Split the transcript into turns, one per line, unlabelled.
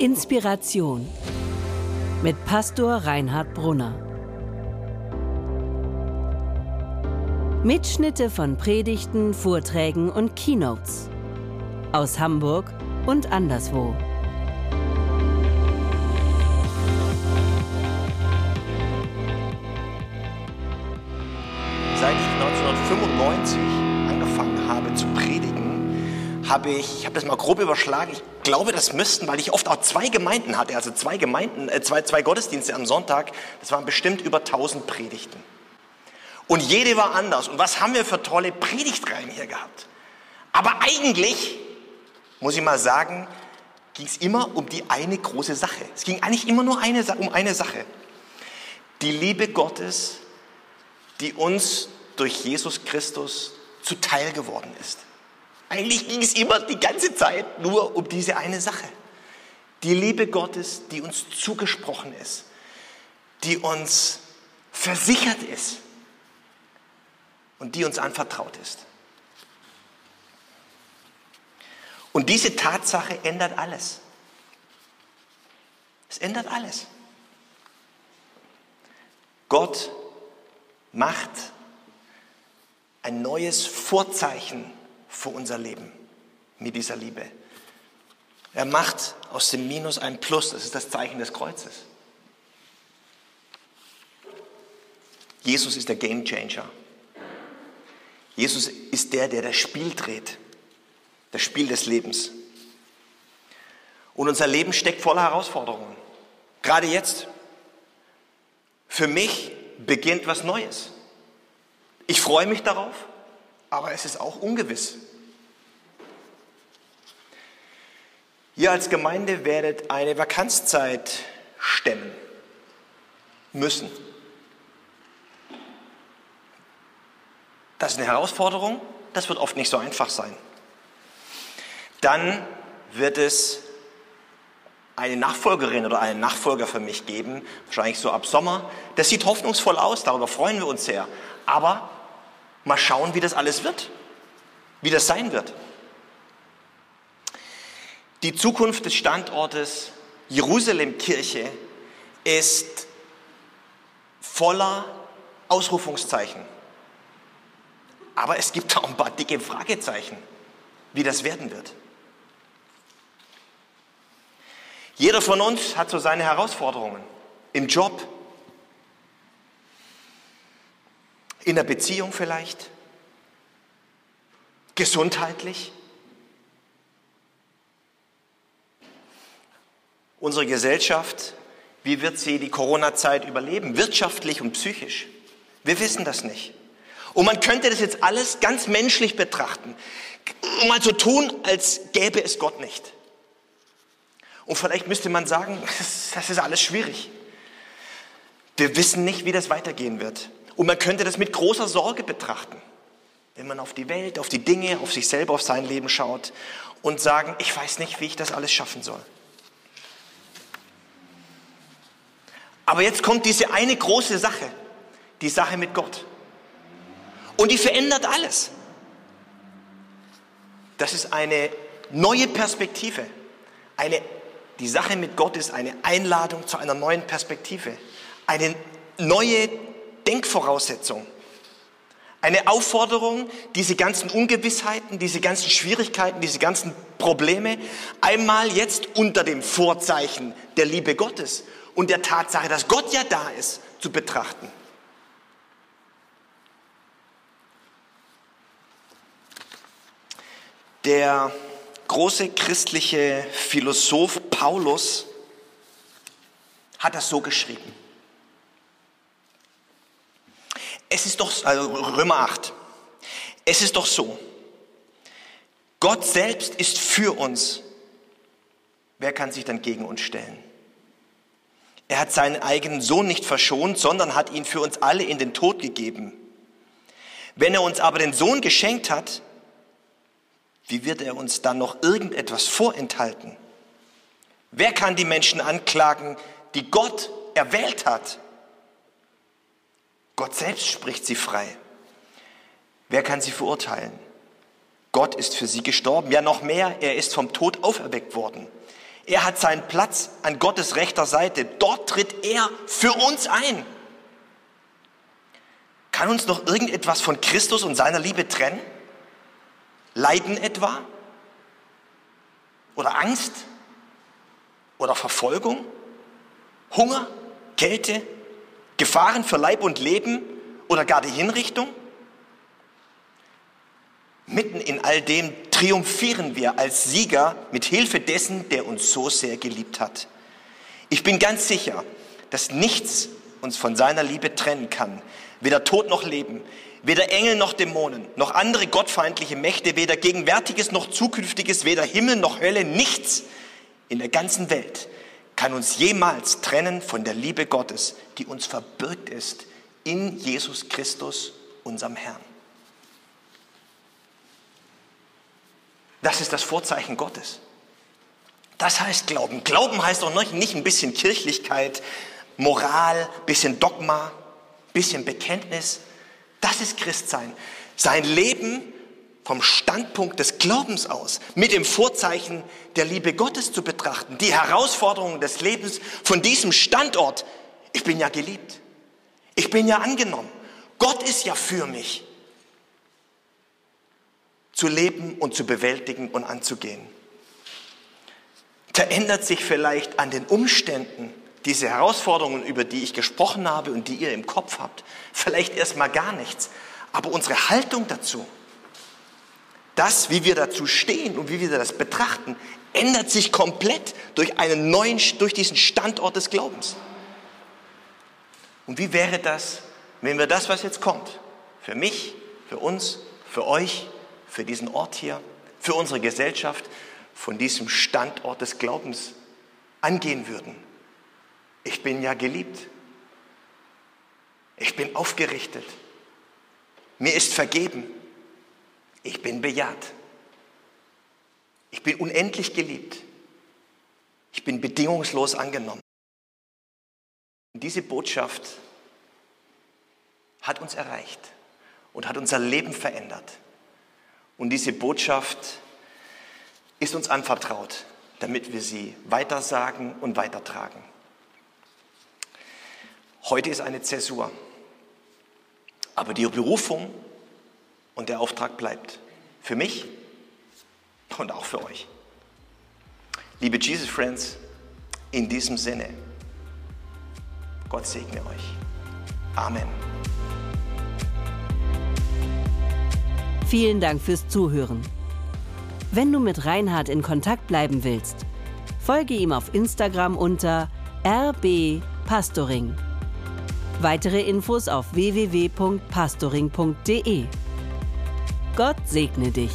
Inspiration mit Pastor Reinhard Brunner. Mitschnitte von Predigten, Vorträgen und Keynotes aus Hamburg und anderswo.
Seit ich 1995 habe ich, ich habe das mal grob überschlagen, ich glaube, das müssten, weil ich oft auch zwei Gemeinden hatte, also zwei Gemeinden, äh, zwei, zwei Gottesdienste am Sonntag, das waren bestimmt über 1000 Predigten. Und jede war anders. Und was haben wir für tolle Predigtreihen hier gehabt? Aber eigentlich, muss ich mal sagen, ging es immer um die eine große Sache. Es ging eigentlich immer nur eine, um eine Sache. Die Liebe Gottes, die uns durch Jesus Christus zuteil geworden ist. Eigentlich ging es immer die ganze Zeit nur um diese eine Sache. Die Liebe Gottes, die uns zugesprochen ist, die uns versichert ist und die uns anvertraut ist. Und diese Tatsache ändert alles. Es ändert alles. Gott macht ein neues Vorzeichen für unser Leben mit dieser Liebe. Er macht aus dem Minus ein Plus, das ist das Zeichen des Kreuzes. Jesus ist der Game Changer. Jesus ist der, der das Spiel dreht, das Spiel des Lebens. Und unser Leben steckt voller Herausforderungen. Gerade jetzt. Für mich beginnt was Neues. Ich freue mich darauf, aber es ist auch ungewiss. Ihr als Gemeinde werdet eine Vakanzzeit stemmen müssen. Das ist eine Herausforderung, das wird oft nicht so einfach sein. Dann wird es eine Nachfolgerin oder einen Nachfolger für mich geben, wahrscheinlich so ab Sommer. Das sieht hoffnungsvoll aus, darüber freuen wir uns sehr. Aber mal schauen, wie das alles wird, wie das sein wird. Die Zukunft des Standortes Jerusalem-Kirche ist voller Ausrufungszeichen. Aber es gibt auch ein paar dicke Fragezeichen, wie das werden wird. Jeder von uns hat so seine Herausforderungen im Job, in der Beziehung vielleicht, gesundheitlich. Unsere Gesellschaft, wie wird sie die Corona-Zeit überleben, wirtschaftlich und psychisch? Wir wissen das nicht. Und man könnte das jetzt alles ganz menschlich betrachten mal so tun, als gäbe es Gott nicht. Und vielleicht müsste man sagen, das ist alles schwierig. Wir wissen nicht, wie das weitergehen wird. Und man könnte das mit großer Sorge betrachten, wenn man auf die Welt, auf die Dinge, auf sich selber, auf sein Leben schaut und sagen, ich weiß nicht, wie ich das alles schaffen soll. Aber jetzt kommt diese eine große Sache, die Sache mit Gott. Und die verändert alles. Das ist eine neue Perspektive. Eine, die Sache mit Gott ist eine Einladung zu einer neuen Perspektive. Eine neue Denkvoraussetzung. Eine Aufforderung, diese ganzen Ungewissheiten, diese ganzen Schwierigkeiten, diese ganzen Probleme einmal jetzt unter dem Vorzeichen der Liebe Gottes und der Tatsache, dass Gott ja da ist, zu betrachten. Der große christliche Philosoph Paulus hat das so geschrieben. Es ist doch, also Römer 8, es ist doch so, Gott selbst ist für uns. Wer kann sich dann gegen uns stellen? Er hat seinen eigenen Sohn nicht verschont, sondern hat ihn für uns alle in den Tod gegeben. Wenn er uns aber den Sohn geschenkt hat, wie wird er uns dann noch irgendetwas vorenthalten? Wer kann die Menschen anklagen, die Gott erwählt hat? Gott selbst spricht sie frei. Wer kann sie verurteilen? Gott ist für sie gestorben, ja noch mehr, er ist vom Tod auferweckt worden. Er hat seinen Platz an Gottes rechter Seite. Dort tritt er für uns ein. Kann uns noch irgendetwas von Christus und seiner Liebe trennen? Leiden etwa? Oder Angst? Oder Verfolgung? Hunger? Kälte? Gefahren für Leib und Leben? Oder gar die Hinrichtung? Mitten in all dem triumphieren wir als Sieger mit Hilfe dessen, der uns so sehr geliebt hat. Ich bin ganz sicher, dass nichts uns von seiner Liebe trennen kann. Weder Tod noch Leben, weder Engel noch Dämonen, noch andere gottfeindliche Mächte, weder Gegenwärtiges noch Zukünftiges, weder Himmel noch Hölle, nichts in der ganzen Welt kann uns jemals trennen von der Liebe Gottes, die uns verbirgt ist in Jesus Christus, unserem Herrn. Das ist das Vorzeichen Gottes. Das heißt Glauben. Glauben heißt auch nicht ein bisschen Kirchlichkeit, Moral, bisschen Dogma, bisschen Bekenntnis. Das ist Christsein. Sein Leben vom Standpunkt des Glaubens aus, mit dem Vorzeichen der Liebe Gottes zu betrachten, die Herausforderungen des Lebens von diesem Standort. Ich bin ja geliebt. Ich bin ja angenommen. Gott ist ja für mich. Zu leben und zu bewältigen und anzugehen. Da ändert sich vielleicht an den Umständen diese Herausforderungen, über die ich gesprochen habe und die ihr im Kopf habt, vielleicht erstmal gar nichts. Aber unsere Haltung dazu, das, wie wir dazu stehen und wie wir das betrachten, ändert sich komplett durch einen neuen, durch diesen Standort des Glaubens. Und wie wäre das, wenn wir das, was jetzt kommt, für mich, für uns, für euch, für diesen Ort hier, für unsere Gesellschaft, von diesem Standort des Glaubens angehen würden? Ich bin ja geliebt. Ich bin aufgerichtet. Mir ist vergeben. Ich bin bejaht. Ich bin unendlich geliebt. Ich bin bedingungslos angenommen. Und diese Botschaft hat uns erreicht und hat unser Leben verändert. Und diese Botschaft ist uns anvertraut, damit wir sie weitersagen und weitertragen. Heute ist eine Zäsur. Aber die Berufung und der Auftrag bleibt. Für mich und auch für euch. Liebe Jesus Friends, in diesem Sinne, Gott segne euch. Amen.
Vielen Dank fürs Zuhören. Wenn du mit Reinhard in Kontakt bleiben willst, folge ihm auf Instagram unter rbpastoring. Weitere Infos auf www.pastoring.de. Gott segne dich.